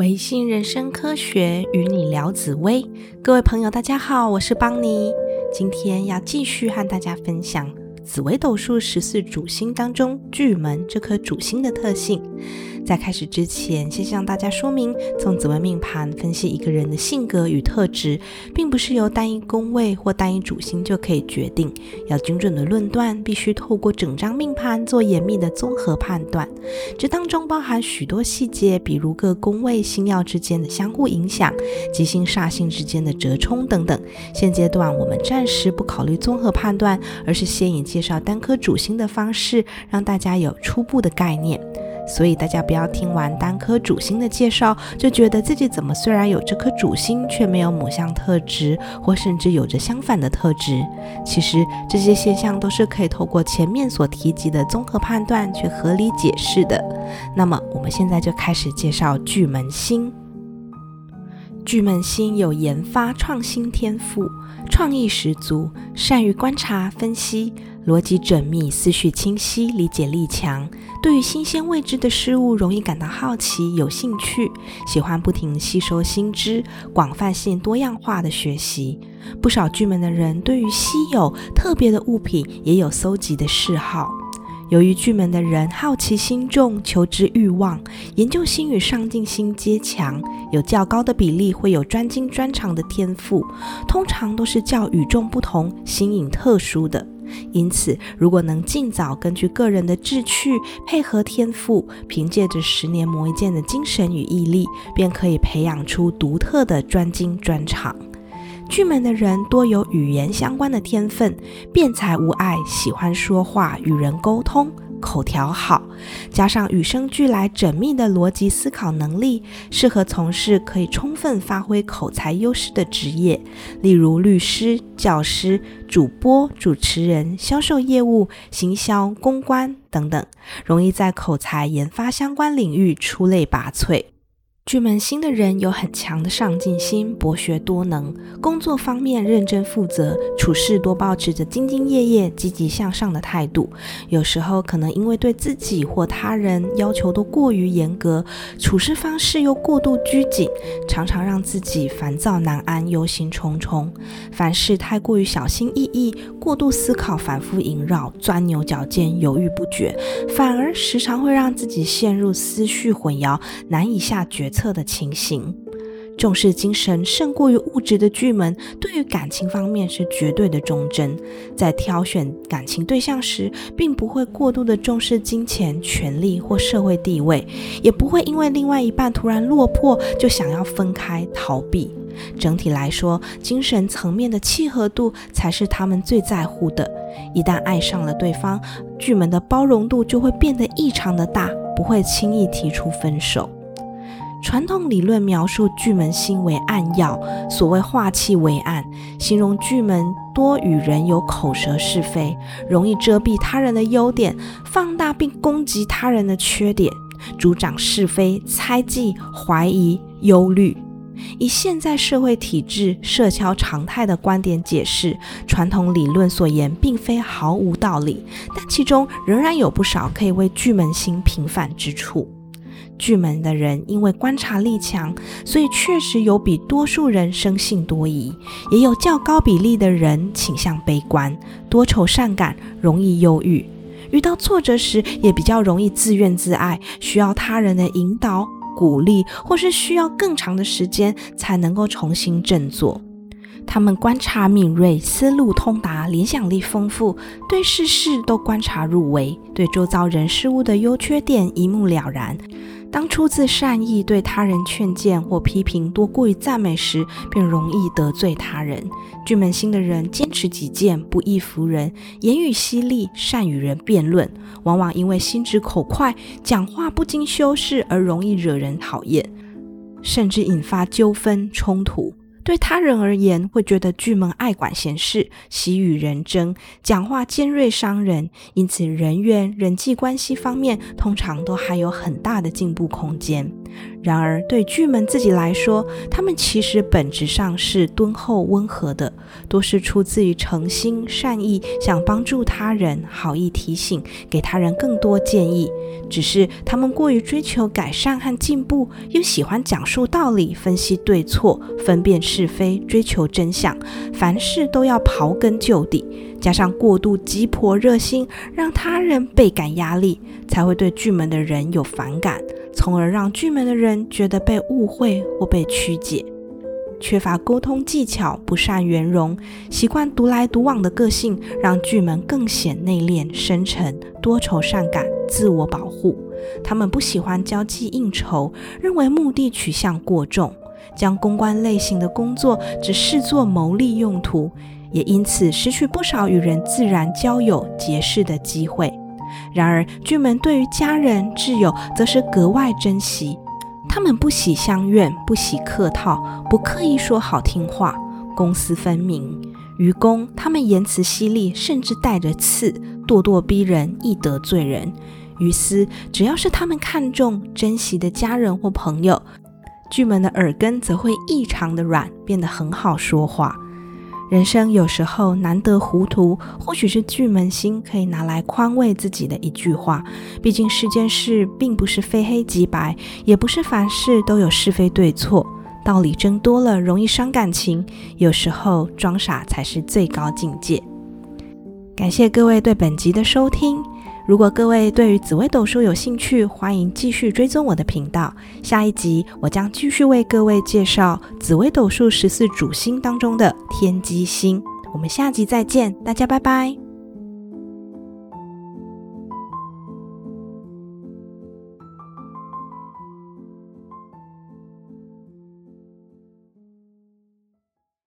维信人生科学与你聊紫薇，各位朋友，大家好，我是邦尼，今天要继续和大家分享紫微斗数十四主星当中巨门这颗主星的特性。在开始之前，先向大家说明，从紫微命盘分析一个人的性格与特质，并不是由单一宫位或单一主星就可以决定。要精准的论断，必须透过整张命盘做严密的综合判断。这当中包含许多细节，比如各宫位星耀之间的相互影响、吉星煞星之间的折冲等等。现阶段我们暂时不考虑综合判断，而是先以介介绍单颗主星的方式，让大家有初步的概念。所以大家不要听完单颗主星的介绍，就觉得自己怎么虽然有这颗主星，却没有母象特质，或甚至有着相反的特质。其实这些现象都是可以透过前面所提及的综合判断去合理解释的。那么我们现在就开始介绍巨门星。巨门星有研发创新天赋，创意十足，善于观察分析。逻辑缜密，思绪清晰，理解力强。对于新鲜未知的事物，容易感到好奇、有兴趣，喜欢不停吸收新知，广泛性、多样化的学习。不少巨门的人对于稀有、特别的物品也有搜集的嗜好。由于巨门的人好奇心重，求知欲望，研究心与上进心皆强，有较高的比例会有专精专长的天赋，通常都是较与众不同、新颖特殊的。因此，如果能尽早根据个人的志趣配合天赋，凭借着十年磨一剑的精神与毅力，便可以培养出独特的专精专长。巨门的人多有语言相关的天分，辩才无碍，喜欢说话，与人沟通。口条好，加上与生俱来缜密的逻辑思考能力，适合从事可以充分发挥口才优势的职业，例如律师、教师、主播、主持人、销售业务、行销、公关等等，容易在口才研发相关领域出类拔萃。巨门星的人有很强的上进心，博学多能，工作方面认真负责，处事多保持着兢兢业业、积极向上的态度。有时候可能因为对自己或他人要求都过于严格，处事方式又过度拘谨，常常让自己烦躁难安、忧心忡忡。凡事太过于小心翼翼，过度思考、反复萦绕、钻牛角尖、犹豫不决，反而时常会让自己陷入思绪混淆，难以下决策。测的情形，重视精神胜过于物质的巨门，对于感情方面是绝对的忠贞。在挑选感情对象时，并不会过度的重视金钱、权力或社会地位，也不会因为另外一半突然落魄就想要分开逃避。整体来说，精神层面的契合度才是他们最在乎的。一旦爱上了对方，巨门的包容度就会变得异常的大，不会轻易提出分手。传统理论描述巨门星为暗曜，所谓化气为暗，形容巨门多与人有口舌是非，容易遮蔽他人的优点，放大并攻击他人的缺点，主掌是非、猜忌、怀疑、忧虑。以现在社会体制、社交常态的观点解释，传统理论所言并非毫无道理，但其中仍然有不少可以为巨门星平反之处。巨门的人因为观察力强，所以确实有比多数人生性多疑，也有较高比例的人倾向悲观、多愁善感，容易忧郁。遇到挫折时，也比较容易自怨自艾，需要他人的引导、鼓励，或是需要更长的时间才能够重新振作。他们观察敏锐，思路通达，联想力丰富，对事事都观察入微，对周遭人事物的优缺点一目了然。当出自善意对他人劝谏或批评多过于赞美时，便容易得罪他人。巨门星的人坚持己见，不易服人，言语犀利，善与人辩论，往往因为心直口快，讲话不经修饰而容易惹人讨厌，甚至引发纠纷冲突。对他人而言，会觉得巨门爱管闲事，喜与人争，讲话尖锐伤人，因此人缘、人际关系方面通常都还有很大的进步空间。然而，对巨门自己来说，他们其实本质上是敦厚温和的，多是出自于诚心善意，想帮助他人，好意提醒，给他人更多建议。只是他们过于追求改善和进步，又喜欢讲述道理、分析对错、分辨是非、追求真相，凡事都要刨根究底。加上过度急迫热心，让他人倍感压力，才会对巨门的人有反感。从而让巨门的人觉得被误会或被曲解，缺乏沟通技巧，不善圆融，习惯独来独往的个性，让巨门更显内敛、深沉、多愁善感、自我保护。他们不喜欢交际应酬，认为目的取向过重，将公关类型的工作只视作牟利用途，也因此失去不少与人自然交友、结识的机会。然而，巨门对于家人挚友则是格外珍惜。他们不喜相怨，不喜客套，不刻意说好听话，公私分明。于公，他们言辞犀利，甚至带着刺，咄咄逼人，易得罪人；于私，只要是他们看重、珍惜的家人或朋友，巨门的耳根则会异常的软，变得很好说话。人生有时候难得糊涂，或许是巨门星可以拿来宽慰自己的一句话。毕竟世间事并不是非黑即白，也不是凡事都有是非对错。道理争多了容易伤感情，有时候装傻才是最高境界。感谢各位对本集的收听。如果各位对于紫微斗数有兴趣，欢迎继续追踪我的频道。下一集我将继续为各位介绍紫微斗数十四主星当中的天机星。我们下集再见，大家拜拜。